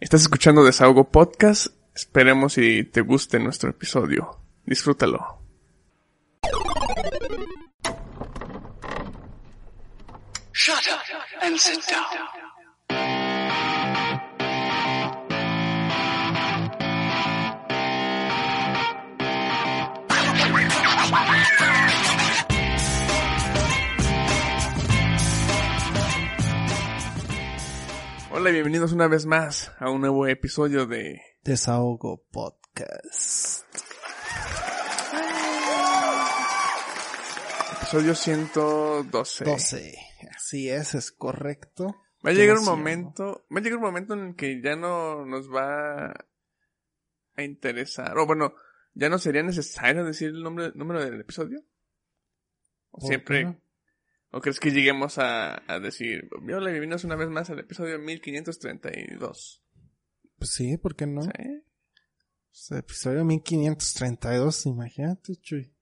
Estás escuchando Desahogo Podcast. Esperemos y te guste nuestro episodio. Disfrútalo. Shut up and sit down. Hola y bienvenidos una vez más a un nuevo episodio de Desahogo Podcast. episodio 112. 12. Así es, es correcto. Va a llegar un momento, va a llegar un momento en el que ya no nos va a interesar, o bueno, ya no sería necesario decir el nombre, número del episodio. O ¿Por siempre, no? O crees que lleguemos a, a decir, hola, bienvenidos una vez más al episodio 1532. Pues sí, ¿por qué no? ¿Sí? Pues, episodio 1532, imagínate, Chuy.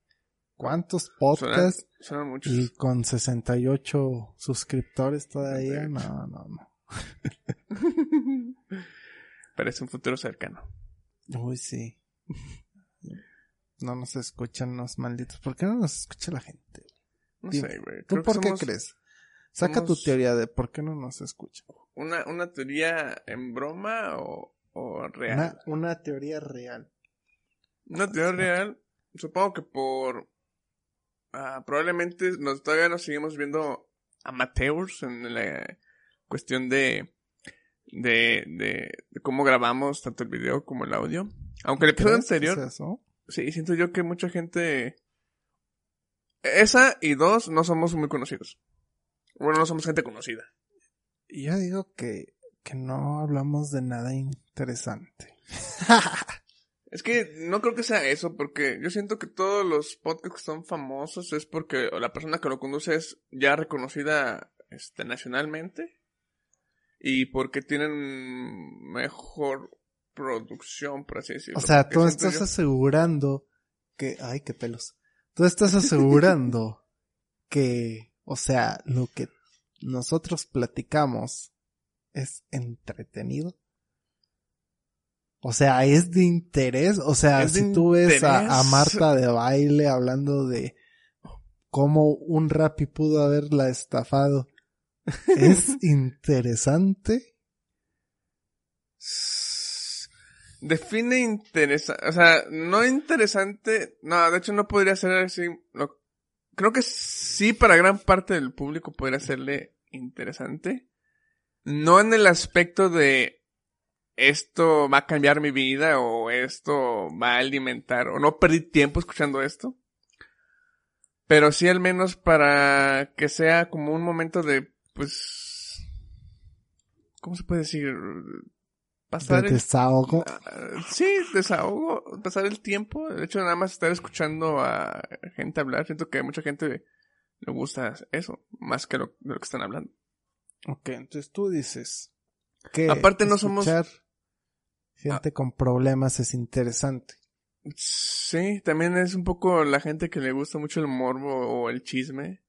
¿Cuántos podcasts? Suenan, suenan muchos. Y con 68 suscriptores todavía. No, no, no. Parece un futuro cercano. Uy, sí. No nos escuchan los malditos. ¿Por qué no nos escucha la gente? No Dime, sé, güey. ¿Tú por qué somos crees? Saca tu teoría de por qué no nos escuchan. Una, una teoría en broma o, o real. Una, una teoría real. Una teoría real, supongo que por... ah, probablemente nos, todavía nos seguimos viendo amateurs en la cuestión de, de, de, de cómo grabamos tanto el video como el audio. Aunque el episodio ¿Crees que anterior, es eso? sí, siento yo que mucha gente... Esa y dos, no somos muy conocidos. Bueno, no somos gente conocida. Yo digo que, que no hablamos de nada interesante. Es que no creo que sea eso, porque yo siento que todos los podcasts que son famosos es porque la persona que lo conduce es ya reconocida este, nacionalmente y porque tienen mejor producción, por así decirlo. O sea, tú estás yo- asegurando que, ay, qué pelos. Tú estás asegurando que, o sea, lo que nosotros platicamos es entretenido. O sea, es de interés. O sea, si tú ves a, a. Marta de baile hablando de cómo un rapi pudo haberla estafado, ¿es interesante? Define interesante, o sea, no interesante, no, de hecho no podría ser así, creo que sí para gran parte del público podría serle interesante, no en el aspecto de esto va a cambiar mi vida o esto va a alimentar o no perdí tiempo escuchando esto, pero sí al menos para que sea como un momento de, pues, ¿cómo se puede decir? Pasar De el desahogo. Ah, sí, desahogo, pasar el tiempo, el hecho de nada más estar escuchando a gente hablar, siento que a mucha gente le gusta eso, más que lo, de lo que están hablando. Ok, entonces tú dices que Aparte no somos- gente con problemas es interesante. Sí, también es un poco la gente que le gusta mucho el morbo o el chisme,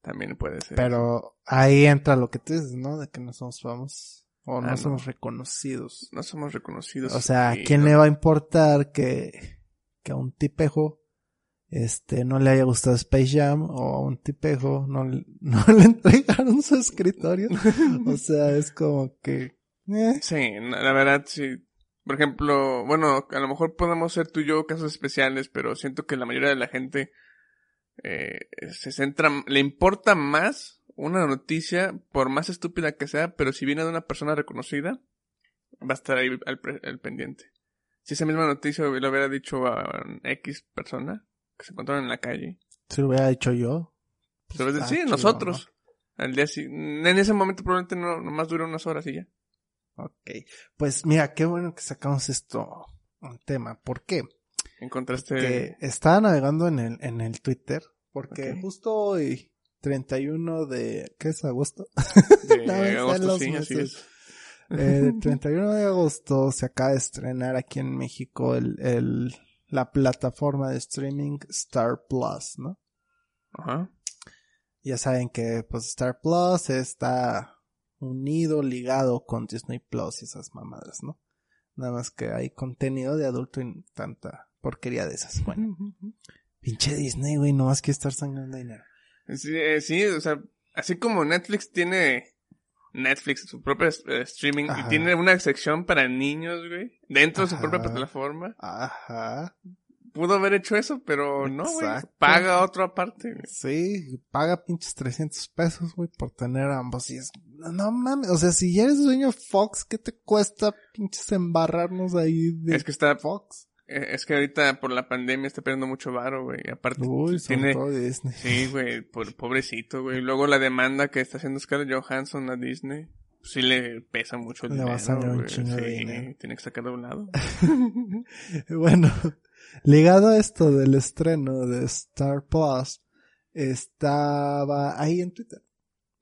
también puede ser. Pero ahí entra lo que tú dices, ¿no? De que no somos famosos o no, Ah, no. somos reconocidos. no somos reconocidos. O sea, ¿a y quién no- le va a importar que, que a un tipejo este no le haya gustado Space Jam o a un tipejo no, le- no le entregaron su escritorio? O sea, es como que... eh, Sí, la la verdad sí. Por ejemplo, bueno, a lo mejor podemos ser tú y yo casos especiales, pero siento que la mayoría de la gente eh, se centra, le importa más una noticia, por más estúpida que sea, pero si viene de una persona reconocida, va a estar ahí al, al pendiente. Si esa misma noticia lo hubiera dicho a X persona que se encontraron en la calle, Si lo hubiera dicho yo. Pero es está decir, chido, nosotros. Al día en ese momento probablemente no, nomás dura unas horas y ya. Ok. Pues mira, qué bueno que sacamos esto un tema. ¿Por qué? Encontraste... Que estaba navegando en el, en el Twitter, porque justo hoy, 31 de, ¿qué es agosto? de No, agosto, sí, así es. Eh, el 31 de agosto se acaba de estrenar aquí en México el, el, la plataforma de streaming Star Plus, ¿no? Ajá. Ya saben que pues Star Plus está unido, ligado con Disney Plus y esas mamadas, ¿no? Nada más que hay contenido de adulto y tanta porquería de esas. Bueno, pinche Disney, güey, no más que estar sangrando dinero. Sí, eh, sí, o sea, así como Netflix tiene Netflix, su propia eh, streaming, Ajá. y tiene una sección para niños, güey, dentro de su propia plataforma. Ajá. Pudo haber hecho eso, pero no, güey. Paga otro aparte, güey. Sí, paga pinches 300 pesos, güey, por tener ambos. Y es, no mames, o sea, si ya eres dueño de Fox, ¿qué te cuesta pinches embarrarnos ahí de Es que está, Fox? Eh, es que ahorita por la pandemia está perdiendo mucho varo, güey. Aparte, Uy, tiene, todo Disney. sí, güey, por- pobrecito, güey. Luego la demanda que está haciendo Scarlett Johansson a Disney, sí le pesa mucho el Le va a dinero, un de dinero. tiene que sacarlo de un lado. bueno, ligado a esto del estreno de Star Plus, estaba ahí en Twitter,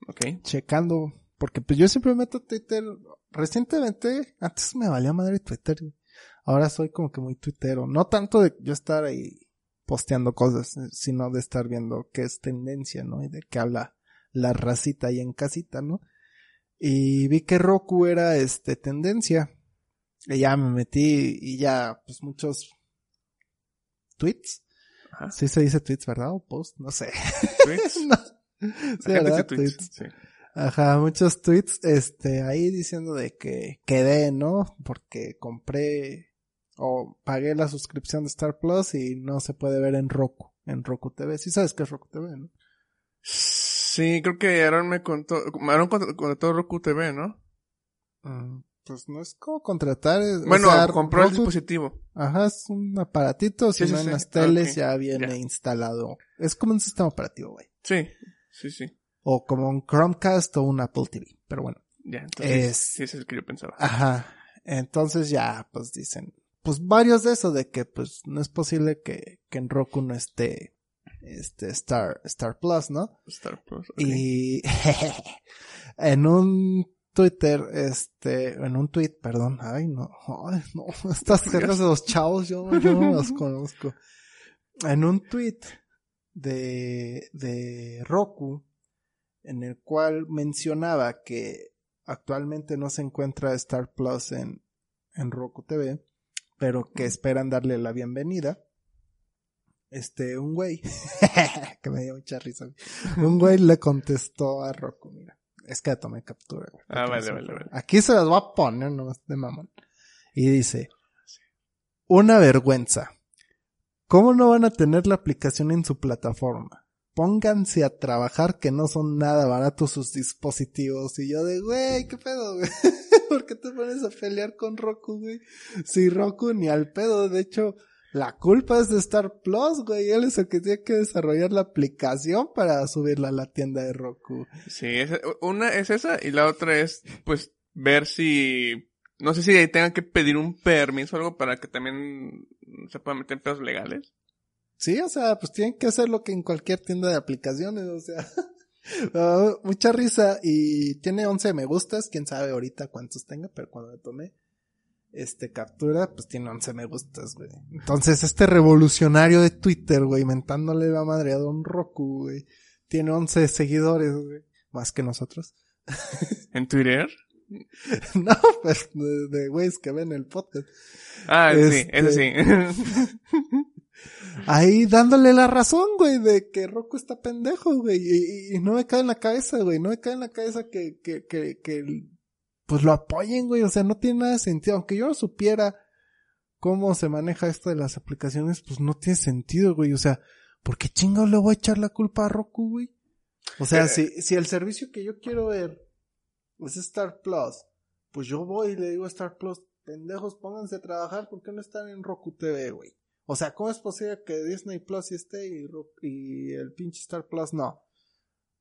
Ok. checando, porque pues yo siempre meto Twitter, recientemente, antes me valía madre Twitter, güey. Ahora soy como que muy tuitero, no tanto de yo estar ahí posteando cosas, eh, sino de estar viendo qué es tendencia, ¿no? Y de qué habla la racita ahí en casita, ¿no? Y vi que Roku era este tendencia. Y ya me metí y ya, pues muchos tweets. Ajá. Sí se dice tweets, ¿verdad? O post, no sé. Tweets. No. Sí, ¿verdad? tweets, Tweets. sí. Ajá, muchos tweets, este, ahí diciendo de que quedé, ¿no? Porque compré o pagué la suscripción de Star Plus y no se puede ver en Roku, en Roku TV. Sí sabes que es Roku TV, ¿no? Sí, creo que Aaron me contó, Aaron cont- contrató Roku TV, ¿no? Mm, Pues no es como contratar. es- o Bueno, sea, compró el dispositivo. Ajá, es un aparatito, Sí, si no sí, en sí. las teles ya viene instalado. Es como un sistema operativo, güey. Sí, sí, sí. O como un Chromecast o un Apple TV. Pero bueno. Ya, entonces Es- sí, ese es el que yo pensaba. Ajá. Entonces ya, pues dicen, pues varios de eso de que pues no es posible que, que en Roku no esté este Star, Star Plus, ¿no? Star Plus. ok. Y en un Twitter, este, en un tweet, perdón, ay no, ay no, estas jergas de los chavos yo, yo no las conozco. En un tweet de, de Roku, en el cual mencionaba que actualmente no se encuentra Star Plus en, en Roku TV, pero que esperan darle la bienvenida. Este, un güey, que me dio mucha risa, un güey le contestó a Roku, mira, es que tomé captura. güey, Ah, vale, vale, vale. Aquí se las voy a poner, no de mamón. Y dice, una vergüenza. ¿Cómo no van a tener la aplicación en su plataforma? Pónganse a trabajar que no son nada baratos sus dispositivos. Y yo de, güey, ¿qué pedo, güey? ¿Por qué te pones a pelear con Roku, güey? Si Roku ni al pedo, de hecho, la culpa es de Star Plus, güey. Él es el que tiene que desarrollar la aplicación para subirla a la tienda de Roku. Sí, esa- una es esa y la otra es, pues, ver si, no sé si ahí tengan que pedir un permiso o algo para que también se puedan meter en pedos legales. Sí, o sea, pues tienen que hacer lo que en cualquier tienda de aplicaciones, o sea, ah, mucha risa y tiene 11 me gustas, quién sabe ahorita cuántos tenga, pero cuando le tomé este captura, pues tiene 11 me gustas, güey. Entonces, este revolucionario de Twitter, güey, mentándole la madre a Don Roku, güey, tiene 11 seguidores, güey, más que nosotros. ¿En Twitter? no, pues de, güeyes que ven el podcast. Ah, sí, Este- ese sí. ahí dándole la razón, güey, de que Roku está pendejo, güey, y, y- y no me cae en la cabeza, güey, no me cae en la cabeza que, que, que, que, pues lo apoyen, güey, o sea, no tiene nada de sentido, aunque yo no supiera cómo se maneja esto de las aplicaciones, pues no tiene sentido, güey, o sea, ¿por qué chingados le voy a echar la culpa a Roku, güey? O sea, Eh. si, si el servicio que yo quiero ver es Star Plus, pues yo voy y le digo a Star Plus, pendejos, pónganse a trabajar, ¿por qué no están en Roku TV, güey? O sea, ¿cómo es posible que Disney Plus sí esté y, Ro- y el pinche Star Plus no?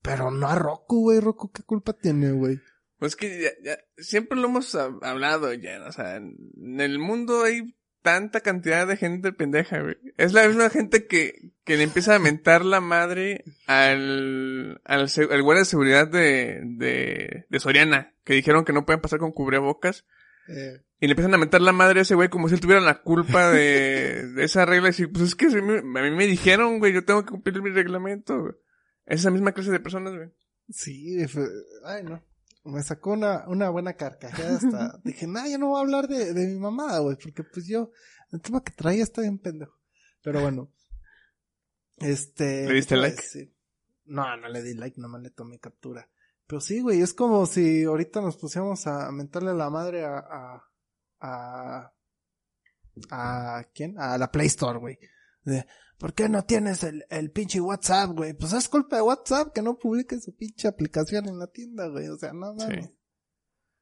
Pero no a Roku, güey. Roku, ¿qué culpa tiene, güey? Pues que ya, ya- siempre lo hemos hab- hablado ya, o sea, en el mundo hay tanta cantidad de gente pendeja, güey. Es la misma gente que, que le empieza a mentar la madre al, al guardia de seguridad de, de, de Soriana, que dijeron que no pueden pasar con cubrebocas. Y le empiezan a mentar la madre a ese güey como si él tuviera la culpa de, de esa regla. Y decir, pues es que si me- a mí me dijeron, güey, yo tengo que cumplir mi reglamento, güey. Es esa misma clase de personas, güey. Sí, fue- ay no. Me sacó una, una buena carcajada hasta. dije, nah, yo no voy a hablar de, de mi mamada, güey, porque pues yo, el tema que traía está bien pendejo. Pero bueno. Este. ¿Le diste ¿qué te iba a like? No, no le di like, nomás le tomé captura. Pero sí, güey, es como si ahorita nos pusiéramos a mentarle la madre a, a, a, a ¿quién? A la Play Store, güey. De, ¿por qué no tienes el, el pinche WhatsApp, güey? Pues es culpa de WhatsApp que no publique su pinche aplicación en la tienda, güey. O sea, no mames. Sí.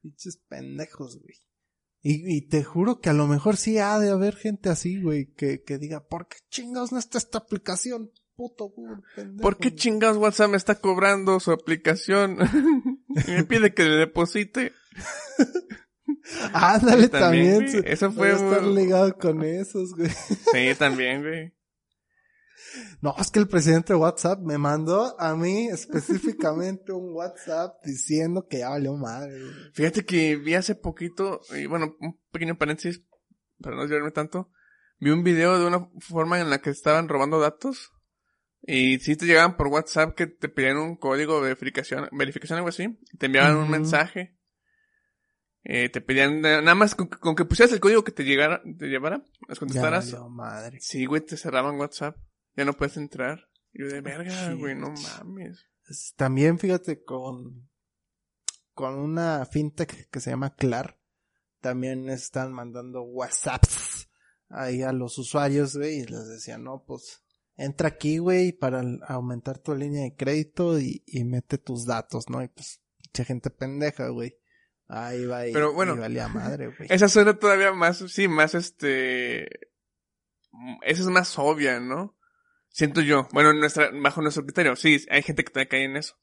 Pinches pendejos, güey. Y, y te juro que a lo mejor sí ha de haber gente así, güey, que, que diga, ¿por qué chingados no está esta aplicación? Puto, güey, pendejo. ¿Por qué güey?" chingados WhatsApp me está cobrando su aplicación? y me pide que le deposite. Ándale, También, también. güey, eso fue estar muy- ligado con esos, güey. Sí, también, güey. No, es que el presidente de WhatsApp me mandó a mí específicamente un WhatsApp diciendo que ya valió madre, güey. Fíjate que vi hace poquito, y bueno, un pequeño paréntesis, para no desviarme tanto, vi un video de una forma en la que estaban robando datos. Y si te llegaban por WhatsApp que te pedían un código de verificación, verificación algo así, te enviaban un mensaje. Eh, te pedían nada más con, con que pusieras el código que te llegara, te llevara, Ya contestaras. valió madre. Sí, güey, te cerraban WhatsApp. Ya no puedes entrar. Y yo de verga, Shit. güey, no mames. Es- También fíjate con, con una fintech que se llama Clar, también están mandando WhatsApps ahí a los usuarios, güey, y les decían, no, pues, entra aquí, güey, para aumentar tu línea de crédito y, y mete tus datos, ¿no? Y pues, mucha gente pendeja, güey. Ahí va y, Pero bueno, y valía madre, güey. Esa suena todavía más, sí, más este... Esa es más obvia, ¿no? Siento yo. Bueno, nuestra, bajo nuestro criterio, sí, hay gente que todavía cae en eso.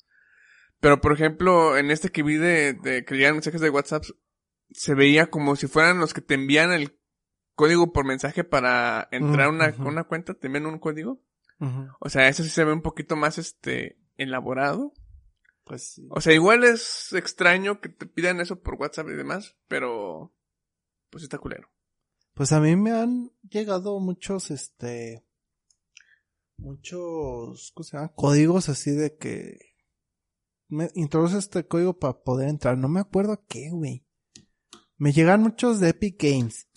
Pero, por ejemplo, en este que vi de, de que llegan mensajes de WhatsApp, se veía como si fueran los que te envían el código por mensaje para entrar a una, una cuenta, te envían un código. O sea, eso sí se ve un poquito más, este, elaborado. Pues sí. O sea, igual es extraño que te pidan eso por WhatsApp y demás, pero, pues está culero. Pues a mí me han llegado muchos, este, muchos, ¿cómo se llama? Códigos así de que me introduce este código para poder entrar. No me acuerdo a qué, güey. Me llegan muchos de Epic Games.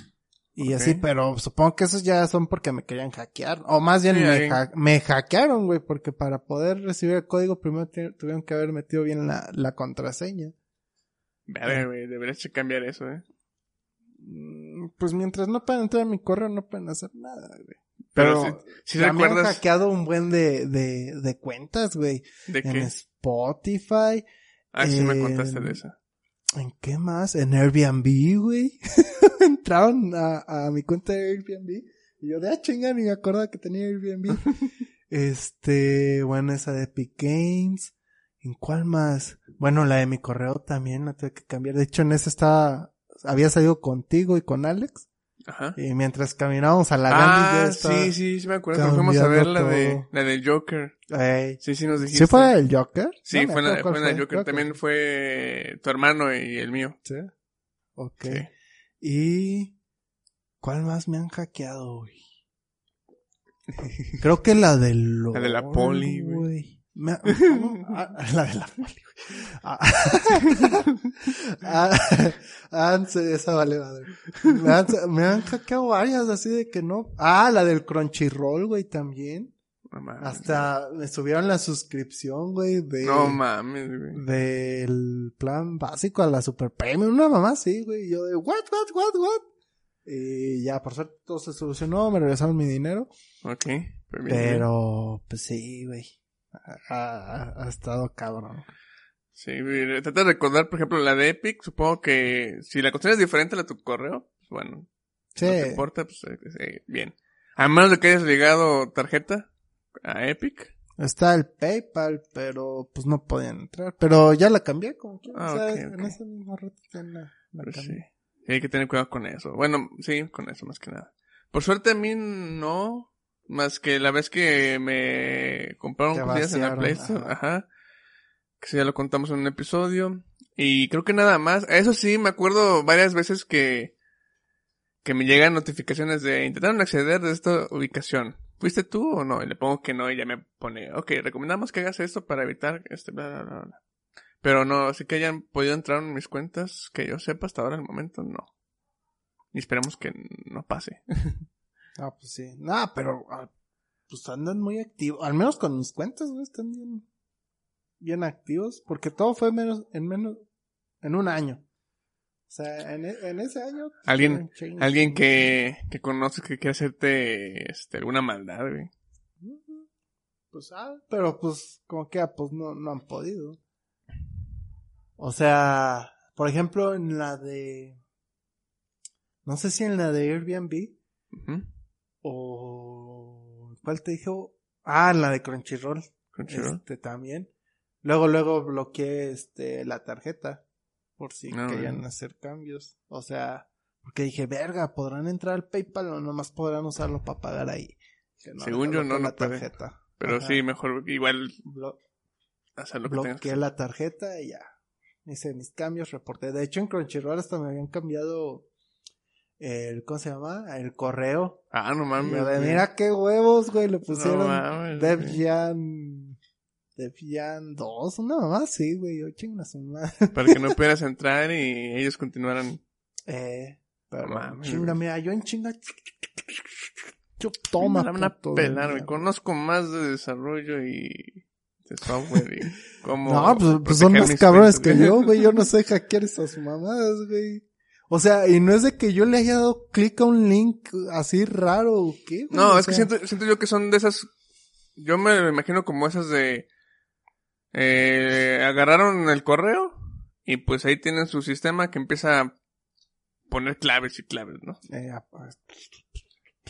Y así, pero supongo que esos ya son porque me querían hackear. O más bien Sí, me, ha- me hackearon, güey, porque para poder recibir el código primero tu- tuvieron que haber metido bien la, la contraseña. Verga, güey, deberías de cambiar eso, eh. Mm, Pues mientras no puedan entrar a mi correo no pueden hacer nada, güey. Pero, Pero si, si Ya me han recuerdas hackeado un buen de, de, de cuentas, güey. de En. Spotify. Ah, sí me contaste de esa. ¿En qué más? En Airbnb, güey. Entraron a, a mi cuenta de Airbnb. Y yo de, ah, chinga, ni me acordaba que tenía Airbnb. este, bueno, esa de Epic Games. ¿En cuál más? Bueno, la de mi correo también la tuve que cambiar. De hecho, en esa estaba, había salido contigo y con Alex. Ajá. Y mientras caminábamos a la Gandhi, Ah, estaba... sí, sí, sí me acuerdo. que Fuimos a ver la de, la de Joker. Ey. Sí, sí nos dijiste. ¿Sí fue el Joker? Sí, No fue, la, fue la de Joker. También fue tu hermano y el mío. Sí. Ok. Sí. Y... ¿Cuál más me han hackeado, güey? Creo que la del La de la poli, güey. Me ha- ah, la de la poli. Ah, ah, ah, esa vale madre. Me han, me han hackeado varias así de que no. Ah, la del Crunchyroll, güey, también. No mames. Hasta me subieron la suscripción, güey, de... No mames, güey. del plan básico a la super premium, una mamá sí, güey. Yo de, what, what, what, what? Y ya, por suerte todo se solucionó, me regresaron mi dinero. Ok. bien. Pero, pues sí, güey. Ha, ha- estado cabrón. Sí. Trata de recordar, por ejemplo, la de Epic. Supongo que si la cuestión es diferente a la de tu correo, pues bueno, Sí. no te importa, pues eh, eh, bien. A menos de que hayas ligado tarjeta a Epic. Está el PayPal, pero pues no podían entrar. Pero ya la cambié como que. Ah, o sea, ok, en ese mismo rato ya la, la Pues. Sí, Hay que tener cuidado con eso. Bueno, sí, con eso más que nada. Por suerte a mí no. Más que la vez que me compraron Te cosillas en la Play Store. ajá. Ajá. Que sí, ya lo contamos en un episodio. Y creo que nada más. Eso sí, me acuerdo varias veces que. Que me llegan notificaciones de intentaron acceder de esta ubicación. ¿Fuiste tú o no? Y le pongo que no y ya me pone, ok, recomendamos que hagas esto para evitar este, bla, bla, bla, bla. Pero no, así que hayan podido entrar en mis cuentas, que yo sepa hasta ahora, el momento, no. Y esperemos que no pase. Ah, pues sí. Nah, pero ah, pues andan muy activos. Al menos con mis cuentas, güey, están bien, bien activos. Porque todo fue menos, en menos, en un año. O sea, en, e- en ese año. Alguien- Alguien que, que conoces que quiere hacerte este, alguna maldad, güey. Pues, ah, pero pues, como que, ah, pues no, no han podido. O sea, por ejemplo, en la de, no sé si en la de Airbnb Ujú. O, ¿cuál te dijo? Ah, la de Crunchyroll. Crunchyroll. Este también. Luego, luego bloqueé, este, la tarjeta. Por si Ah, querían hacer cambios. O sea, porque dije, verga, ¿podrán entrar al PayPal o nomás podrán usarlo para pagar ahí? Dije, Según yo, no, no la tarjeta. Pero Ajá. sí, mejor igual Blo- hacer lo que bloqueé la tarjeta y ya. Hice mis cambios, reporté. De hecho, en Crunchyroll hasta me habían cambiado el, ¿cómo se llama? El correo. Ah, no mames. yo de, mira qué huevos, güey, le pusieron mames, Dev güey. Jam, Dev Jam 2, una mamá sí, güey, yo chingo su madre. Para que no pudieras entrar y ellos continuaran. Eh, pero No mames, chinga, mira, yo en chinga. Yo, toma, Me van a pelar, güey. Conozco más de desarrollo y de software y cómo. No, pues, pues son más cabrones que yo, güey. Yo no sé hackear esas mamadas, güey. O sea, y no es de que yo le haya dado clic a un link así raro o qué. güey, No, o es que siento, siento yo que son de esas. Yo me imagino como esas de. Eh, agarraron el correo y pues ahí tienen su sistema que empieza a poner claves y claves, ¿no? eh,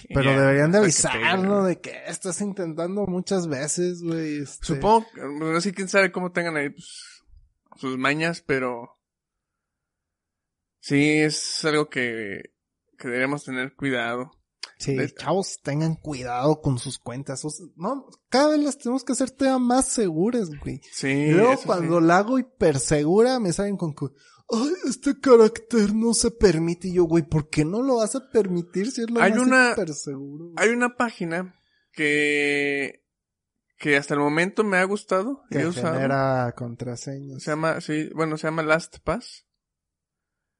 Y pero deberían de hasta que avisar, pegue, ¿no? De que estás intentando muchas veces, güey. este. Supongo, que- no sé quién sabe cómo tengan ahí pues, sus mañas, pero sí es algo que, que deberíamos tener cuidado. Sí, de- chavos, tengan cuidado con sus cuentas. O sea, no, cada vez las tenemos que hacer todavía más seguras, güey. Sí. Y luego cuando sí. la hago hipersegura me salen con que, ay, este carácter no se permite. Y yo, güey, ¿por qué no lo vas a permitir si es lo Hay más una- hiperseguro? güey? Hay una página que que hasta el momento me ha gustado. que he usado. genera contraseñas. Se llama, sí, bueno, se llama LastPass.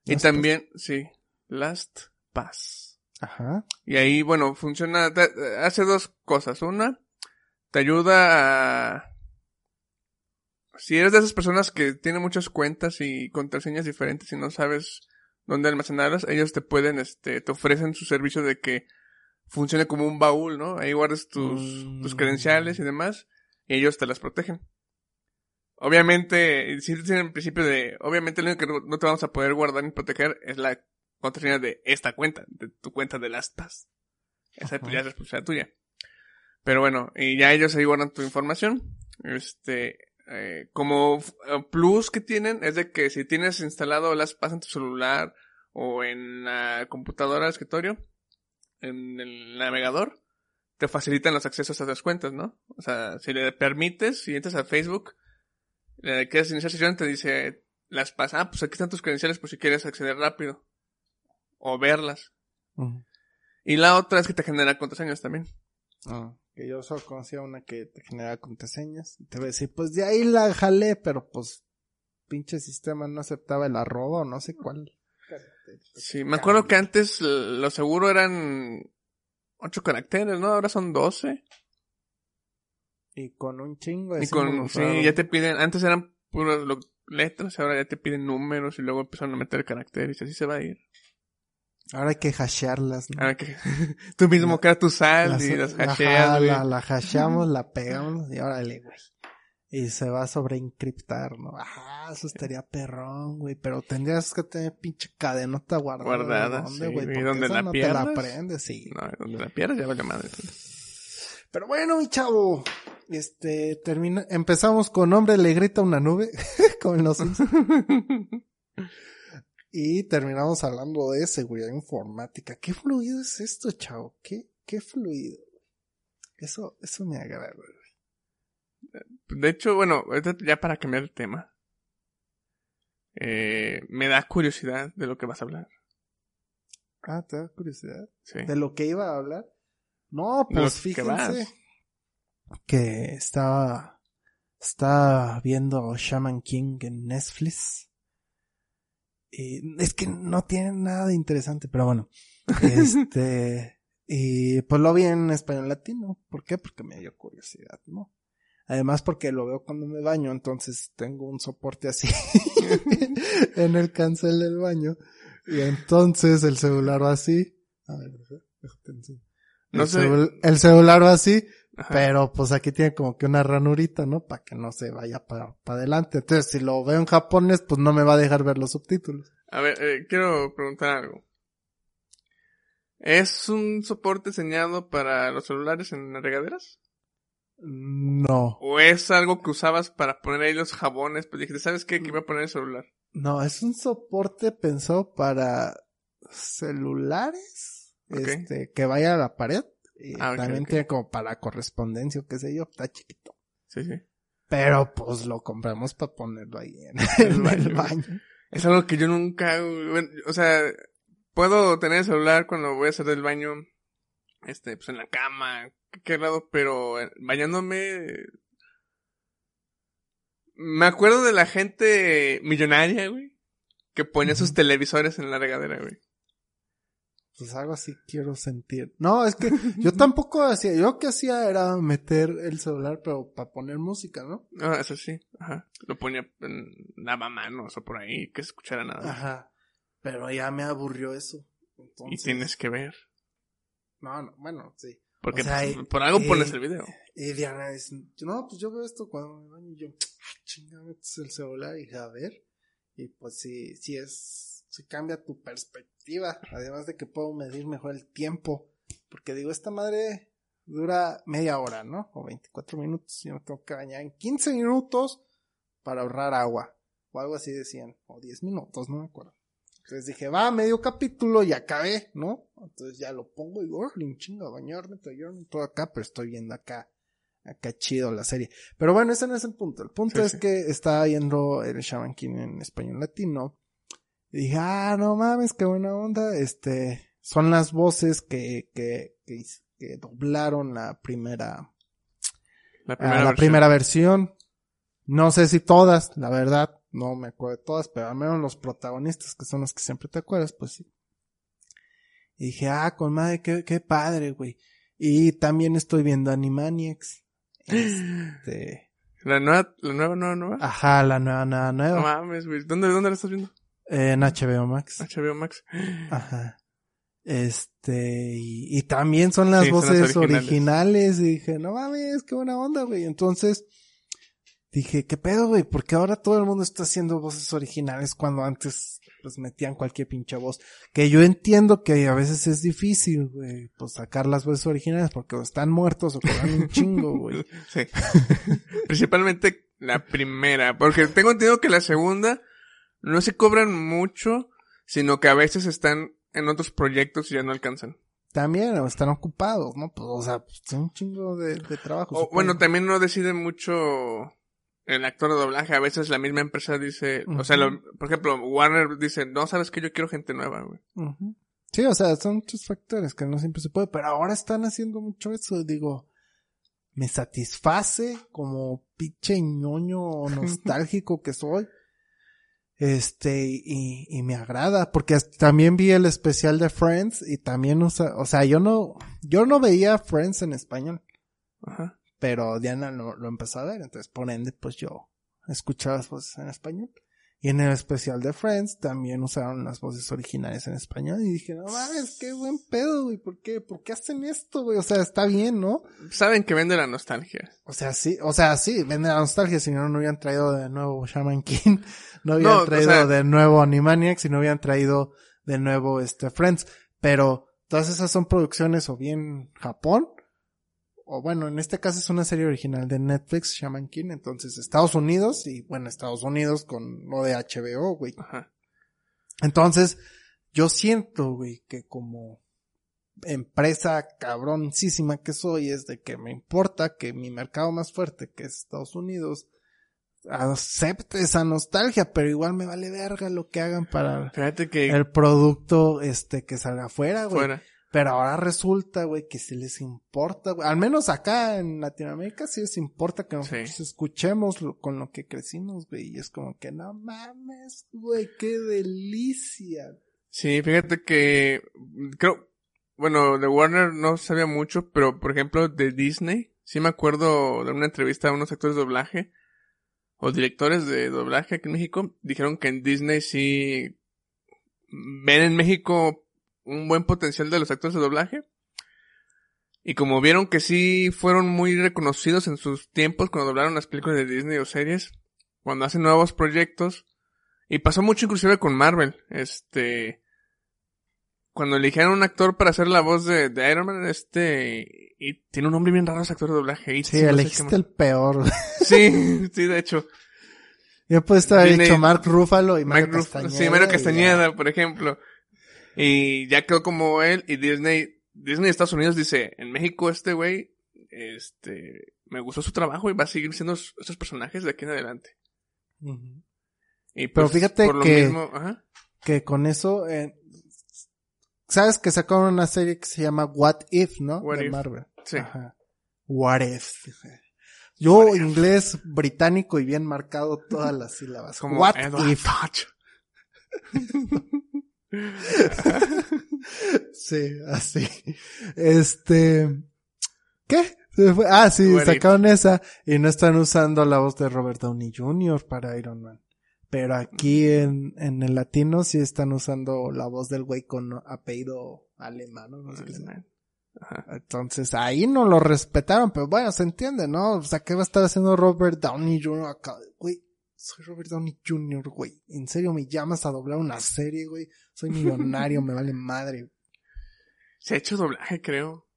Y también, sí, LastPass. Ajá. Y ahí, bueno, funciona, te- hace dos cosas. Una, te ayuda a... Si eres de esas personas que tienen muchas cuentas y contraseñas diferentes y no sabes dónde almacenarlas, ellos te pueden, este, te ofrecen su servicio de que funcione como un baúl, ¿no? Ahí guardas tus, Mm. tus credenciales y demás, y ellos te las protegen. Obviamente, si tienen el principio de, obviamente lo único que no- te vamos a poder guardar ni proteger es la contraseña de esta cuenta, de tu cuenta de LastPass. Esa pues, Ajá. ya es responsabilidad tuya. Pero bueno, y ya ellos ahí guardan tu información. Este, eh, como eh, plus que tienen es de que si tienes instalado LastPass en tu celular o en la computadora de escritorio, en el navegador, te facilitan los accesos a las cuentas, ¿no? O sea, si le permites, si entras a Facebook, le quieres iniciar sesión, te dice las pasa, ah, pues aquí están tus credenciales por si quieres acceder rápido. O verlas. Y la otra es que te genera contraseñas también. Ah, que yo solo conocía una que te genera contraseñas. Y te voy a decir, pues de ahí la jalé, pero pues pinche sistema no aceptaba el arroba o no sé cuál. Sí, me acuerdo que antes lo seguro eran ocho caracteres, ¿no? Ahora son doce. Y con un chingo de Y con, sí, raros. ya te piden, antes eran puras letras, ahora ya te piden números y luego empezaron a meter caracteres y así se va a ir. Ahora hay que hashearlas, ¿no? Ahora que tú mismo creas tu sal y las hasheas, güey. la, la hasheamos, la pegamos y órale, güey. Y se va a sobreencriptar, ¿no? Ajá, eso estaría perrón, güey. Pero tendrías que tener pinche cadenota guardada. Guardada, ¿Dónde, sí, güey? Porque donde esa la no te la pierdas. aprendes, sí. No, donde la pierdas ya vale madre. Pero bueno, mi chavo. Este, termina, empezamos con hombre le grita una nube, como en los. Y terminamos hablando de seguridad informática. ¿Qué fluido es esto, chavo? ¿Qué, qué fluido? Eso, eso me agrada. De hecho, bueno, ya para cambiar el tema. Eh, me da curiosidad de lo que vas a hablar. Ah, ¿te da curiosidad? Sí. ¿De lo que iba a hablar? No, pues fíjense. Que estaba, estaba viendo Shaman King en Netflix. Y es que no tiene nada de interesante, pero bueno. Este, y pues lo vi en español latino. ¿Por qué? Porque me dio curiosidad, ¿no? Además porque lo veo cuando me baño, entonces tengo un soporte así en el cancel del baño. Y entonces el celular va así. A ver, déjate. No el, sé. celu- el celular va así, Ajá. pero pues aquí tiene como que una ranurita, ¿no? Para que no se vaya para adelante. Entonces, si lo veo en japonés, pues no me va a dejar ver los subtítulos. A ver, eh, quiero preguntar algo. ¿Es un soporte diseñado para los celulares en las regaderas? No, ¿O es algo que usabas para poner ahí los jabones? Pues dijiste, ¿sabes qué? Que iba a poner el celular. no, es un soporte pensado para celulares, este, que vaya a la pared. Y Ah, también ok. tiene como para correspondencia o qué sé yo, está chiquito. Sí, sí. Pero pues lo compramos para ponerlo ahí en, El en el baño. Es algo que yo nunca bueno, o sea, puedo tener el celular cuando voy a hacer del baño, este, pues en la cama, qué lado, pero eh, bañándome. Me acuerdo de la gente millonaria, güey, que ponía sus televisores en la regadera, güey. Pues algo así quiero sentir. No, es que yo tampoco hacía, yo lo que hacía era meter el celular, pero para poner música, ¿no? Ah, eso sí, ajá. Lo ponía en lavamanos o por ahí, que se escuchara nada. Ajá. Pero ya me aburrió eso. Y tienes que ver. No, no, bueno, sí. Porque O sea, pues, por algo pones el video. Y Diana dice, no, pues yo veo esto cuando me baño y yo, "Ah, chinga, metes el celular y dije, a ver. Y pues sí, sí es, sí cambia tu perspectiva. Además de que puedo medir mejor el tiempo. Porque digo, esta madre dura media hora, ¿no? O 24 minutos. Yo me tengo que bañar en 15 minutos para ahorrar agua. O algo así decían. O 10 minutos, no me acuerdo. Entonces dije, va, medio capítulo y acabé, ¿no? Entonces ya lo pongo y digo, oh, un chingo, a bañarme, tallarme, todo acá, pero estoy viendo acá, acá chido la serie. Pero bueno, ese no es el punto. El punto Sí, es sí. que estaba viendo el Shaman King en español latino. Y dije, ah, no mames, qué buena onda. Este, son las voces que, que, que, doblaron la primera, La a primera la versión. primera versión. No sé si todas, la verdad, no me acuerdo de todas, pero al menos los protagonistas, que son los que siempre te acuerdas, pues sí. Y dije, ah, con madre, qué, qué padre, güey. Y también estoy viendo Animaniacs. Este, La nueva, la nueva, nueva, nueva. ajá, la nueva, nueva, No nueva. mames, güey. ¿Dónde, ¿Dónde la estás viendo? En HBO Max. HBO Max. Ajá. Este, y, y también son las Sí, son las voces originales. originales. Y dije, no mames, qué buena onda, güey. Entonces, dije, ¿qué pedo, güey? Porque ahora todo el mundo está haciendo voces originales cuando antes, pues, metían cualquier pinche voz. Que yo entiendo que a veces es difícil, güey, pues, sacar las voces originales porque o están muertos o cobran un chingo, güey. Sí. Principalmente la primera. Porque tengo entendido que la segunda no se cobran mucho, sino que a veces están en otros proyectos y ya no alcanzan. También, o están ocupados, ¿no? Pues, o sea, pues, es un chingo de, de trabajo. O, bueno, también no decide mucho el actor de doblaje. A veces la misma empresa dice, o sea, lo- por ejemplo, Warner dice, no, sabes que yo quiero gente nueva, güey. Sí, o sea, son muchos factores que no siempre se puede, pero ahora están haciendo mucho eso, digo, me satisface como pinche ñoño nostálgico que soy. Este, y, y me agrada, porque también vi el especial de Friends y también usa, o sea, yo no, yo no veía Friends en español, Ajá. pero Diana lo, lo empezó a ver, entonces por ende, pues yo escuchaba las voces en español. Y en el especial de Friends también usaron las voces originales en español y dije, no mames, qué buen pedo, güey, ¿por qué? ¿Por qué hacen esto, güey? O sea, está bien, ¿no? Saben que vende la nostalgia. O sea, sí, o sea, sí, vende la nostalgia, si no, no hubieran traído de nuevo Shaman King, no hubieran No, o traído sea- de nuevo Animaniacs y no hubieran traído de nuevo este Friends. Pero todas esas son producciones o bien Japón o bueno, en este caso es una serie original de Netflix, Shaman King, entonces Estados Unidos y bueno, Estados Unidos con lo de HBO, güey. Ajá. Entonces, yo siento, güey, que como empresa cabroncísima que soy es de que me importa que mi mercado más fuerte, que es Estados Unidos, acepte esa nostalgia, pero igual me vale verga lo que hagan para Fíjate que el producto este que salga afuera, güey. fuera. Pero ahora resulta, güey, que si les importa, güey. Al menos acá en Latinoamérica sí les importa que nosotros escuchemos lo- con lo que crecimos, güey. Y es como que no mames, güey, qué delicia. Sí, fíjate que creo, bueno, de Warner no sabía mucho, pero por ejemplo de Disney, sí me acuerdo de una entrevista a unos actores de doblaje o directores de doblaje aquí en México, dijeron que en Disney sí ven en México un buen potencial de los actores de doblaje. Y como vieron que sí fueron muy reconocidos en sus tiempos cuando doblaron las películas de Disney o series, cuando hacen nuevos proyectos, y pasó mucho inclusive con Marvel, este, cuando eligieron un actor para hacer la voz de, de Iron Man, este, y tiene un nombre bien raro ese actor de doblaje. Sí, no elegiste el peor. Sí, sí, de hecho. Yo haber Disney- dicho Mark Ruffalo y Mario Ruff- Castañeda. sí, Mario y Castañeda, por ejemplo. Y ya quedó como él, y Disney, Disney de Estados Unidos dice, en México este güey, este, me gustó su trabajo y va a seguir siendo estos personajes de aquí en adelante. Y Pero pues, fíjate por lo que- mismo, ajá. Que con eso, eh, sabes que sacaron una serie que se llama What If, ¿no? What de If. Marvel. Sí. Ajá. What if. Yo, inglés británico y bien marcado todas las sílabas. Como What Edward if. Sí, así. Este, ¿qué? Ah, sí, sacaron esa y no están usando la voz de Robert Downey Jr. para Iron Man. Pero aquí en, en el latino sí están usando la voz del güey con apellido alemán, ¿no? Qué. Ajá. Entonces ahí no lo respetaron, pero bueno, se entiende, ¿no? O sea, ¿qué va a estar haciendo Robert Downey Jr. acá? Güey, soy Robert Downey Jr., güey. ¿En serio me llamas a doblar una serie, güey? Soy millonario, me vale madre. Se ha hecho doblaje, creo.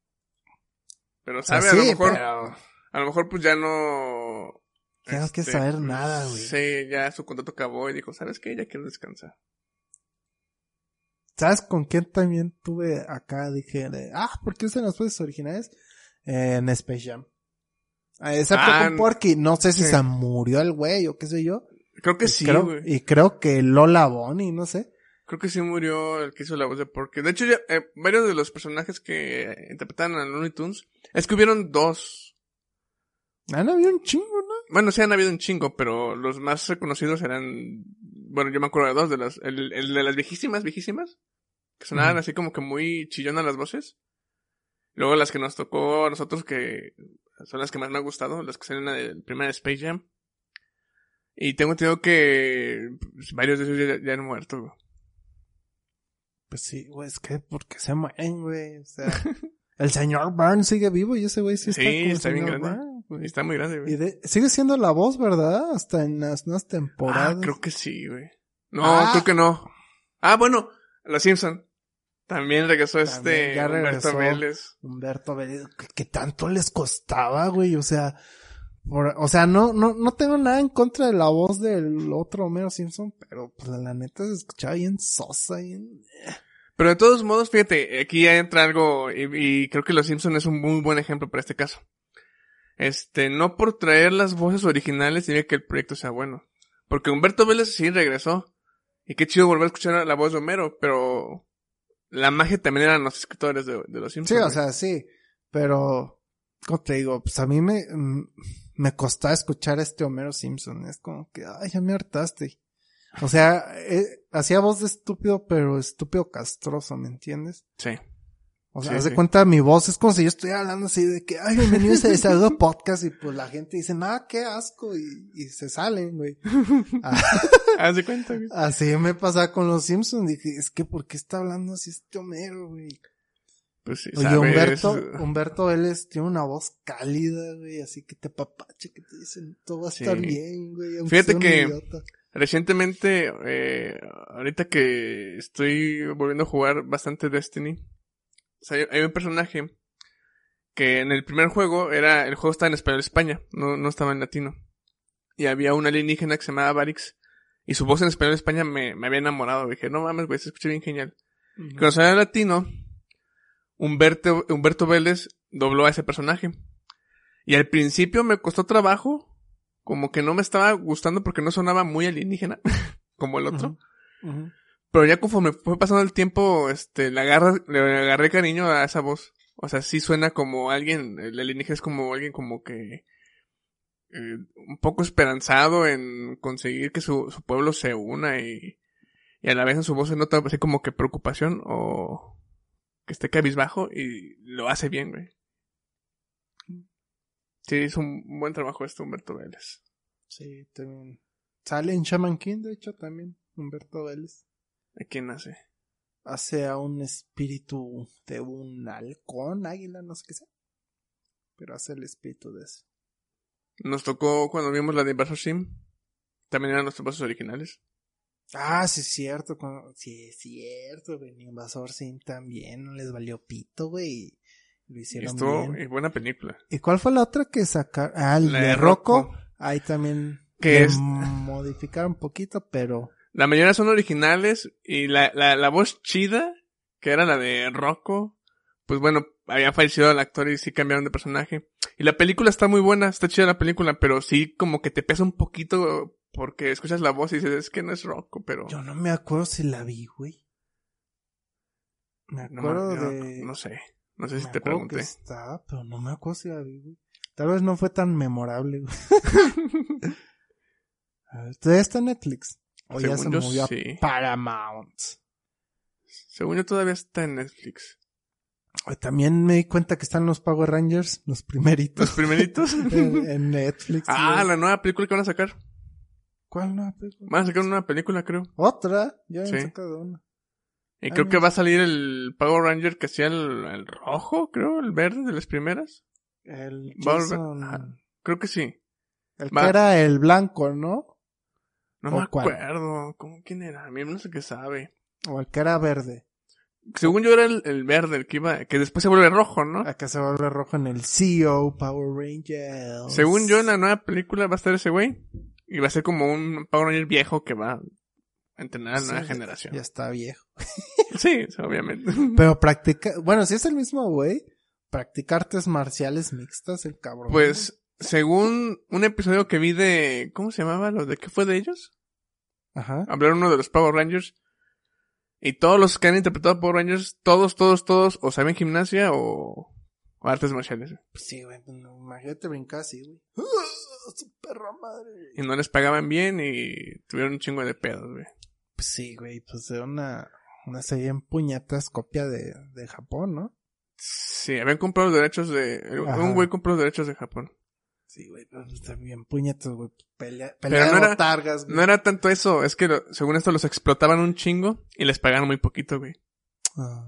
Pero sabe, a lo mejor, pero- a lo mejor pues ya no... No quiere saber nada, güey. Sí, ya su contrato acabó y dijo, ¿sabes qué? Ya quiero descansar. ¿Sabes con quién también tuve acá? Dije, ah, ¿por qué usan las voces originales? Eh, en Space Jam. Ah, Excepto Ah, con Porky. No sé si sí. se murió el güey o qué sé yo. Creo que Y sí, creo, güey. y creo que Lola Bonnie, no sé. Creo que sí murió el que hizo la voz de Porky. De hecho, ya, eh, varios de los personajes que interpretaban a Looney Tunes, es que hubieron dos. Ah, no había un chingo, ¿no? Bueno, sí han habido un chingo, pero los más reconocidos eran, bueno, yo me acuerdo de dos, de las, el, el de las viejísimas, viejísimas, que sonaban así como que muy chillonas las voces. Luego las que nos tocó a nosotros, que son las que más me han gustado, las que salen en el primer Space Jam. Y tengo entendido que pues, varios de ellos ya, ya han muerto. güey. Pues sí, güey, es que porque se mueren, güey. O sea, el señor Burns sigue vivo y ese güey sí está Sí, como el está bien grande. Está muy grande, güey. Y de- sigue siendo la voz, ¿verdad? Hasta en las nuevas temporadas. Ah, creo que sí, güey. No, Ah. creo que no. Ah, bueno, Los Simpson. También regresó También este Humberto. Vélez. Humberto Vélez, ¿qué, qué tanto les costaba, güey? O sea, por- o sea, no, no, no tengo nada en contra de la voz del otro Homero Simpson, pero pues la neta se escuchaba bien sosa, bien... Pero de todos modos, fíjate, aquí ya entra algo, y, y creo que Los Simpson es un muy buen ejemplo para este caso. Este, no por traer las voces originales diría que el proyecto sea bueno. Porque Humberto Vélez sí regresó. Y qué chido volver a escuchar la voz de Homero, pero la magia también eran los escritores de, de Los Sí, Simpsons. o sea, sí, pero, ¿cómo te digo? Pues a mí me, mm, me costaba escuchar a este Homero Simpson, es como que, ay, ya me hartaste. O sea, eh, hacía voz de estúpido, pero estúpido castroso, ¿me entiendes? Sí. O sea, Sí, haz de sí. cuenta mi voz, es como si yo estuviera hablando así de que, ay, bienvenidos a Desahogo Podcast, y pues la gente dice, ah, qué asco, y, y se salen, güey. Ah, Haz de cuenta, güey. así me pasaba con los Simpsons, dije, es que, ¿por qué está hablando así este Homero, güey? Pues sí, Oye, sabes. Humberto, Humberto Vélez tiene una voz cálida, güey, así que te papache, que te dicen, todo va a estar Sí. bien, güey. Fíjate que- idiota". Recientemente, eh, ahorita que estoy volviendo a jugar bastante Destiny, sea, hay- un personaje que en el primer juego era, el juego estaba en español España, no, no estaba en latino. Y había un alienígena que se llamaba Varix, y su voz en español España me, me había enamorado. Dije, no mames, güey, se escucha bien genial. Cuando salió en latino, Humberto, Humberto Vélez dobló a ese personaje. Y al principio me costó trabajo, como que no me estaba gustando porque no sonaba muy alienígena, como el otro. Ujú. Pero ya conforme fue pasando el tiempo, este, le, agarra, le agarré cariño a esa voz. O sea, sí suena como alguien, el alienígena es como alguien como que, eh, un poco esperanzado en conseguir que su, su pueblo se una y, y a la vez en su voz se nota así como que preocupación o que esté cabizbajo y lo hace bien, güey. Sí, hizo un buen trabajo este Humberto Vélez. Sí, también. Sale en Shaman King, de hecho, también, Humberto Vélez. ¿De quién hace? Hace a un espíritu de un halcón, águila, no sé qué sea. Pero hace el espíritu de eso. Nos tocó cuando vimos la de Invasor Sim. También eran nuestros voces originales. Ah, sí es cierto, cuando- sí es cierto, güey. Invasor Sim también, no les valió pito, güey. Lo hicieron estuvo bien. y buena película. ¿Y cuál fue la otra que sacaron? Ah, el La de Rocco. Rocco. Ahí también Que es- modificaron un poquito, pero La mayoría son originales y la, la, la voz chida, que era la de Rocco, pues bueno, había fallecido el actor y sí cambiaron de personaje. Y la película está muy buena, está chida la película, pero sí como que te pesa un poquito porque escuchas la voz y dices, es que no es Rocco, pero... yo no me acuerdo si la vi, güey. Me acuerdo no- de... no sé, no sé si te pregunté. que estaba, pero no me acuerdo si la vi, güey. Tal vez no fue tan memorable, güey. A ver, ¿Todavía está en Netflix? O ya se Según yo, movió a sí. Paramount. Según yo todavía está en Netflix. También me di cuenta que están los Power Rangers, los Los primeritos, primeritos. en, en Netflix. ah, la nueva película que van a sacar. ¿Cuál no? película? Van a sacar una película, creo. Otra, ya han Sí. sacado una. Y Ah, creo que va a salir el Power Ranger que hacía el, el rojo, creo, el verde de las primeras. El Jason-. Creo que sí. El Va. que era el blanco, ¿no? No ¿O me cuál? acuerdo. ¿Cómo quién era? A mí no sé qué sabe. O el que era verde. Según yo era el, el verde, el que iba, que después se vuelve rojo, ¿no? Acá se vuelve rojo en el CEO Power Rangers. Según yo en la nueva película va a estar ese güey. Y va a ser como un Power Ranger viejo que va a entrenar a la nueva generación. Ya está viejo. Sí, sí, obviamente. Pero practica, bueno, si es el mismo güey, practica artes marciales mixtas el cabrón. Pues, según un episodio que vi de, ¿cómo se llamaba? ¿Lo de qué fue de ellos? Ajá. hablaron uno de los Power Rangers. Y todos los que han interpretado Power Rangers, todos, todos, todos, o saben gimnasia o, o artes marciales. Pues sí, güey, pues no, imagínate brincar así, güey. ¡Ah! Su perra madre. Y no les pagaban bien y tuvieron un chingo de pedos, güey. Pues sí, güey, pues era una, una serie en puñetas copia de, de Japón, ¿no? Sí, habían comprado los derechos de... Ajá. Un güey compró los derechos de Japón. Sí, güey, pero está bien puñetas, güey. Pelea, Pero pelea no de era- botargas, güey. No era tanto eso, es que lo- según esto los explotaban un chingo y les pagaban muy poquito, güey. Ah,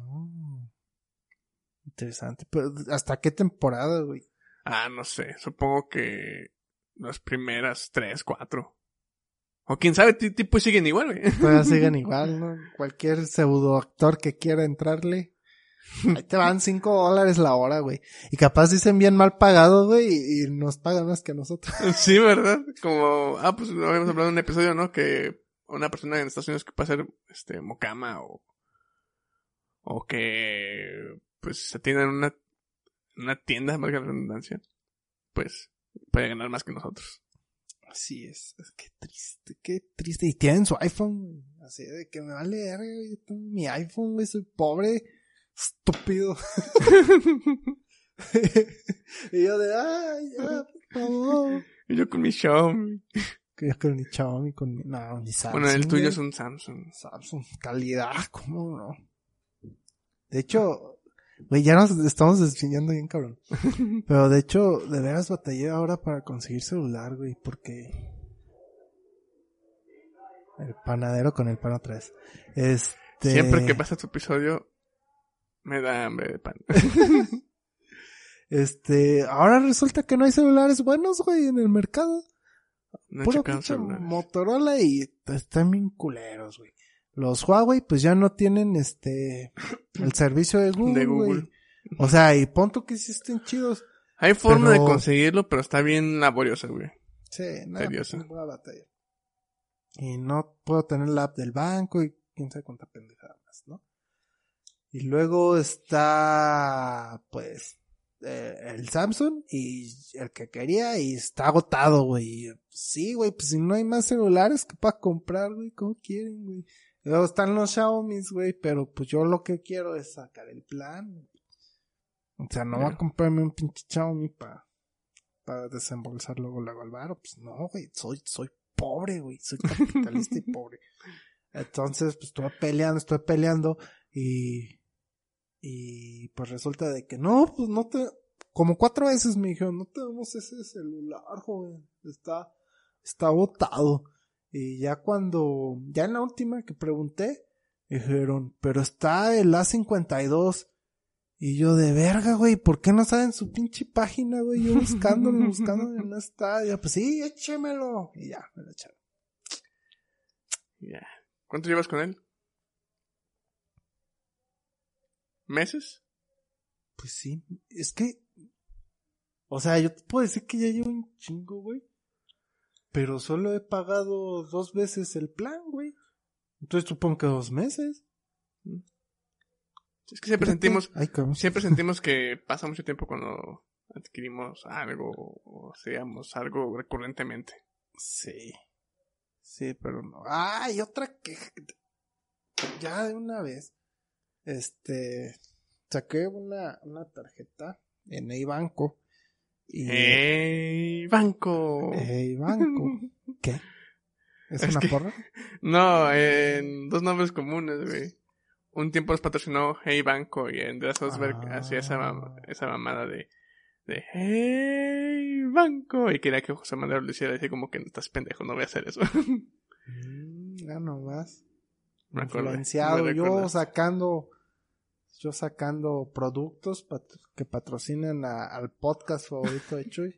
interesante. Pero, ¿hasta qué temporada, güey? Ah, no sé, supongo que las primeras tres, cuatro. O quién sabe, ti- tipo siguen igual, güey. Todavía siguen igual, ¿no? Cualquier pseudo actor que quiera entrarle. Ahí te van cinco dólares la hora, güey. Y capaz dicen bien mal pagado, güey, y, y nos pagan más que nosotros. Sí, ¿verdad? Como, ah, pues habíamos hablado en un episodio, ¿no? Que una persona en Estados Unidos que puede ser, este, mocama o, o que, pues, se atienda en una, una tienda, valga la redundancia, pues, puede ganar más que nosotros. Así es. es Qué triste, qué triste. Y tienen su iPhone. Así de que me vale güey. Yo tengo mi iPhone, güey. Soy pobre. Estúpido. y yo de, ay, ya, por favor. y yo con mi Xiaomi. Que yo con mi Xiaomi, con mi, no, mi Samsung. Bueno, el tuyo es un Samsung. Samsung, calidad, ¿cómo no? De hecho, güey, ya nos estamos desviando bien, cabrón. Pero de hecho, de veras batallé ahora para conseguir celular, güey, porque... El panadero con el pan otra vez. Este... Siempre que pasa tu episodio, me da hambre de pan. Este, ahora resulta que no hay celulares buenos, güey, en el mercado. No Puro pinche. Motorola y están bien culeros, güey. Los Huawei, pues ya no tienen este, el servicio de Google, De güey. Google. O sea, y punto que sí estén chidos. Hay forma Pero- de conseguirlo, pero está bien laboriosa, güey. Sí, nada, Tedioso. pues, voy a batallar. Y no puedo tener la app del banco y quién sabe cuánta pendejada más, ¿no? Y luego está, pues, eh, el Samsung y el que quería y está agotado, güey. Sí, güey, pues si no hay más celulares que para comprar, güey, ¿cómo quieren, güey? Luego están los Xiaomi, güey, pero pues yo lo que quiero es sacar el plan. O sea, no voy a comprarme un pinche Xiaomi para para desembolsar luego luego al varo. Pues no, güey, soy, soy pobre, güey, soy capitalista y pobre. Entonces, pues estuve peleando, estuve peleando y, y pues resulta de que no, pues no te, como cuatro veces me dijeron, no tenemos ese celular, joven, está, está botado. Y ya cuando, ya en la última que pregunté, dijeron, pero está el A52. Y yo de verga, güey, ¿por qué no saben su pinche página, güey? Yo buscándolo, buscándolo, no está. Y yo, pues sí, échemelo. Y ya, me lo echaron. Ya. ¿Cuánto llevas con él? ¿Meses? Pues sí, es que, o sea, yo te puedo decir que ya llevo un chingo, güey. Pero solo he pagado dos veces el plan, güey. Entonces supongo que dos meses. Es que siempre sentimos, Ay, siempre sentimos que pasa mucho tiempo cuando adquirimos algo o hacíamos algo recurrentemente. Sí. Sí, pero no. Ah, y otra que ya de una vez. Este saqué una, una tarjeta en el banco. Y ¡Ey, banco! Ey, banco. ¿Qué? ¿Es, Es una que- porra? No, en dos nombres comunes, güey. Un tiempo nos patrocinó Hey Banco y Andreas Osberg Ah. hacía esa, mam- esa mamada de, de Hey Banco y quería que José Manuel lo hiciera así como que no estás pendejo, no voy a hacer eso. Mm, ya nomás. Influenciado. Yo sacando. Yo sacando productos pat- que patrocinen a- al podcast favorito de Chuy.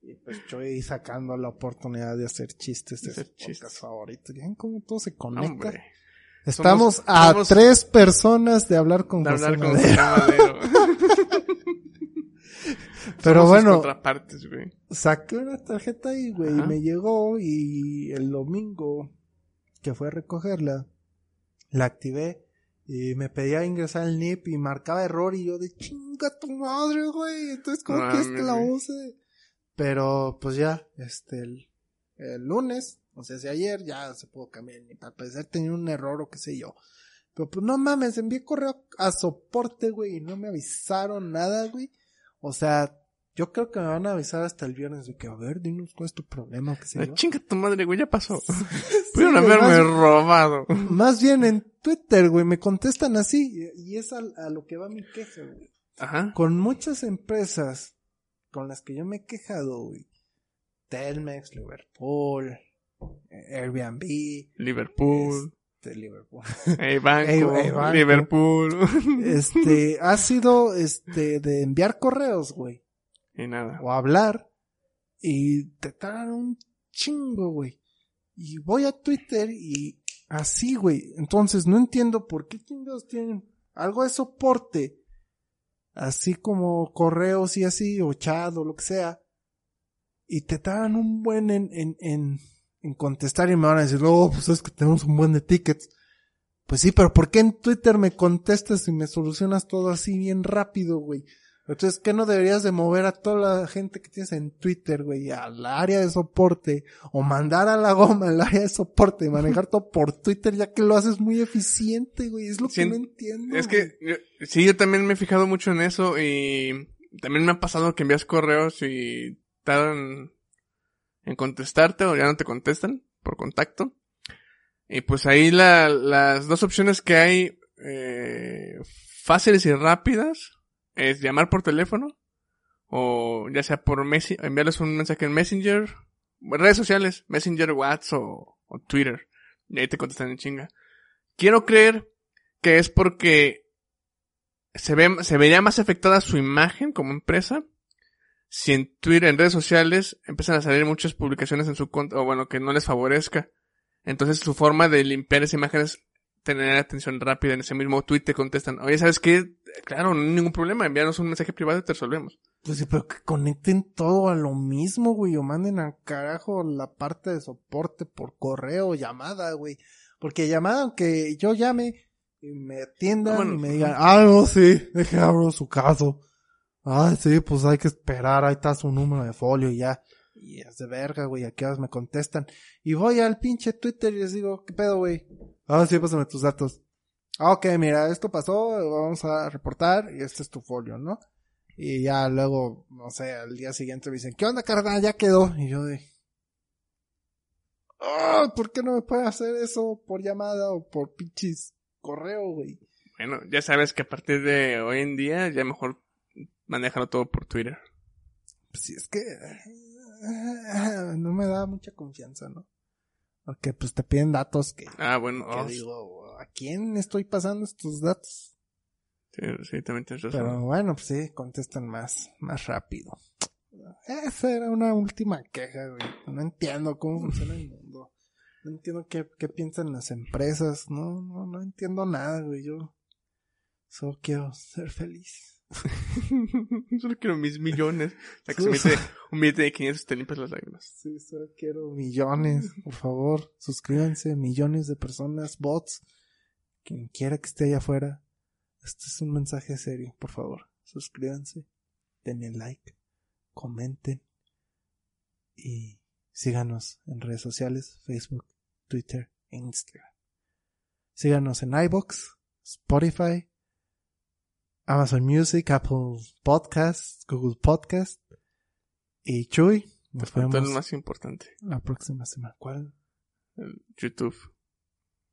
Y pues Chuy sacando la oportunidad de hacer chistes de Hacer su podcast chistes. favorito. ¿Ven cómo todo se conecta? Hombre, Estamos Somos- a somos- tres personas de hablar con de José hablar con Madero. Pero bueno, güey. saqué una tarjeta ahí, güey, y me llegó y el domingo que fue a recogerla, la activé y me pedía ingresar el NIP y marcaba error y yo de chinga tu madre, güey. Entonces, ¿cómo quieres que la use? Pero, pues ya, este, el, el lunes, o sea, si ayer ya se pudo cambiar el NIP. Al parecer tenía un error o qué sé yo. Pero pues no mames, envié correo a soporte, güey, y no me avisaron nada, güey. O sea, yo creo que me van a avisar hasta el viernes de que, a ver, dinos cuál es tu problema o qué sé Ay, yo. Chinga tu madre, güey, ya pasó. Pudieron haberme más, robado. más bien en Twitter, güey, me contestan así, y es a, a lo que va mi queja, güey. Ajá. Con muchas empresas con las que yo me he quejado, güey. Telmex, Liverpool, Airbnb, Liverpool. este, Liverpool. Hey Banco. Hey, Banco. Liverpool. Este, ha sido, este, de enviar correos, güey. Y nada. o hablar y te tardan un chingo, güey. Y voy a Twitter y así, güey. Entonces no entiendo por qué chingados tienen algo de soporte, así como correos y así, o chat o lo que sea. Y te tardan un buen en, en, en, en contestar y me van a decir, oh, pues es que tenemos un buen de tickets. Pues sí, pero ¿por qué en Twitter me contestas y me solucionas todo así bien rápido, güey? Entonces, ¿qué no deberías de mover a toda la gente que tienes en Twitter, güey, al área de soporte? O mandar a la goma al área de soporte y manejar todo por Twitter, ya que lo haces muy eficiente, güey. Es lo que no entiendo. Es güey. que, sí, yo también me he fijado mucho en eso y también me ha pasado que envías correos y tardan en contestarte o ya no te contestan por contacto. Y pues ahí la, las dos opciones que hay eh, fáciles y rápidas es llamar por teléfono o ya sea por Messi enviarles un mensaje en Messenger, redes sociales, Messenger, WhatsApp o, o Twitter. Y ahí te contestan en chinga. Quiero creer que es porque se ve, se vería más afectada su imagen como empresa si en Twitter, en redes sociales, empiezan a salir muchas publicaciones en su contra, o bueno, que no les favorezca. Entonces su forma de limpiar esa imagen es tener atención rápida. En ese mismo tweet te contestan, oye, ¿sabes qué? Claro, no hay ningún problema. Envíanos un mensaje privado y te resolvemos. Pues sí, pero que conecten todo a lo mismo, güey, o manden al carajo la parte de soporte por correo llamada, güey. Porque llamada, aunque yo llame y me atiendan Bueno, y me digan, ah, no, sí, deje abro su caso. Ah, sí, pues hay que esperar, ahí está su número de folio y ya. Y es de verga, güey, a qué horas me contestan. Y voy al pinche Twitter y les digo, ¿qué pedo, güey? Ah, sí, pásame tus datos. Ah, ok, mira, esto pasó, vamos a reportar y este es tu folio, ¿no? Y ya luego, no sé, al día siguiente me dicen, ¿qué onda, carnal? Ya quedó. Y yo de... Ah, ¿por qué no me puede hacer eso por llamada o por pinches correo, güey? Bueno, ya sabes que a partir de hoy en día ya mejor manéjalo todo por Twitter. Pues sí, es que... ah, No me da mucha confianza, ¿no? Porque pues te piden datos que... Ah, bueno. que oh, digo, ¿a quién estoy pasando estos datos? sí, sí, también tienes razón. Pero bueno, pues sí, contestan más, más rápido. Esa era una última queja, güey. No entiendo cómo funciona el mundo. No entiendo qué, qué piensan las empresas. No, no, no entiendo nada, güey. Yo solo quiero ser feliz. Solo quiero mis millones. Sea, que se un billete de 500 y te limpias las lágrimas. Sí, solo quiero millones. Por favor, suscríbanse. Millones de personas, bots. Quien quiera que esté allá afuera. Este es un mensaje serio. Por favor, suscríbanse. Denle like. Comenten. Y síganos en redes sociales. Facebook, Twitter e Instagram. Síganos en iBox, Spotify, Amazon Music, Apple Podcasts, Google Podcast. Y Chuy, nos Faltó el vemos más importante. la próxima semana. ¿Cuál? el YouTube.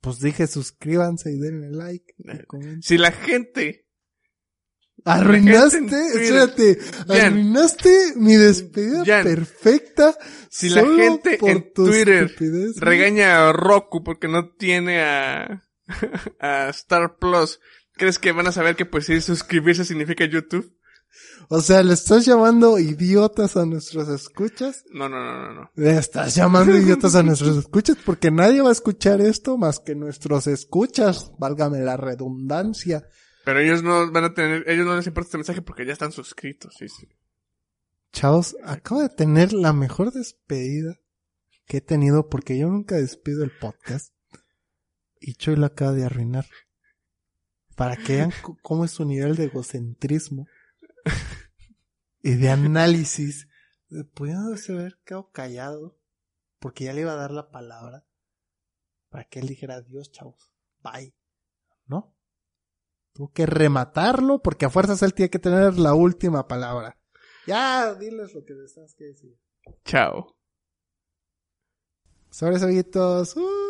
Pues dije suscríbanse y denle like. y Eh. Si la gente Arruinaste, gente espérate, Jan. arruinaste mi despedida Jan. perfecta. Si la gente por en Twitter estupidez, regaña a Roku porque no tiene a, a Star Plus, ¿crees que van a saber que pues sí suscribirse significa YouTube? O sea, ¿le estás llamando idiotas a nuestros escuchas? No, no, no, no, no. Le estás llamando idiotas a nuestros escuchas porque nadie va a escuchar esto más que nuestros escuchas, válgame la redundancia. Pero ellos no van a tener, ellos no les importa este mensaje porque ya están suscritos, sí, sí. Chavos, acabo de tener la mejor despedida que he tenido porque yo nunca despido el podcast. Y Choy lo acaba de arruinar. Para que vean cómo es su nivel de egocentrismo y de análisis. Pudiéndose haber quedado callado porque ya le iba a dar la palabra para que él dijera adiós, chavos. Bye. ¿No? Tuvo que rematarlo porque a fuerzas él tiene que tener la última palabra. Ya, diles lo que les tienes que decir. Chao. Sobres, amiguitos. Uh.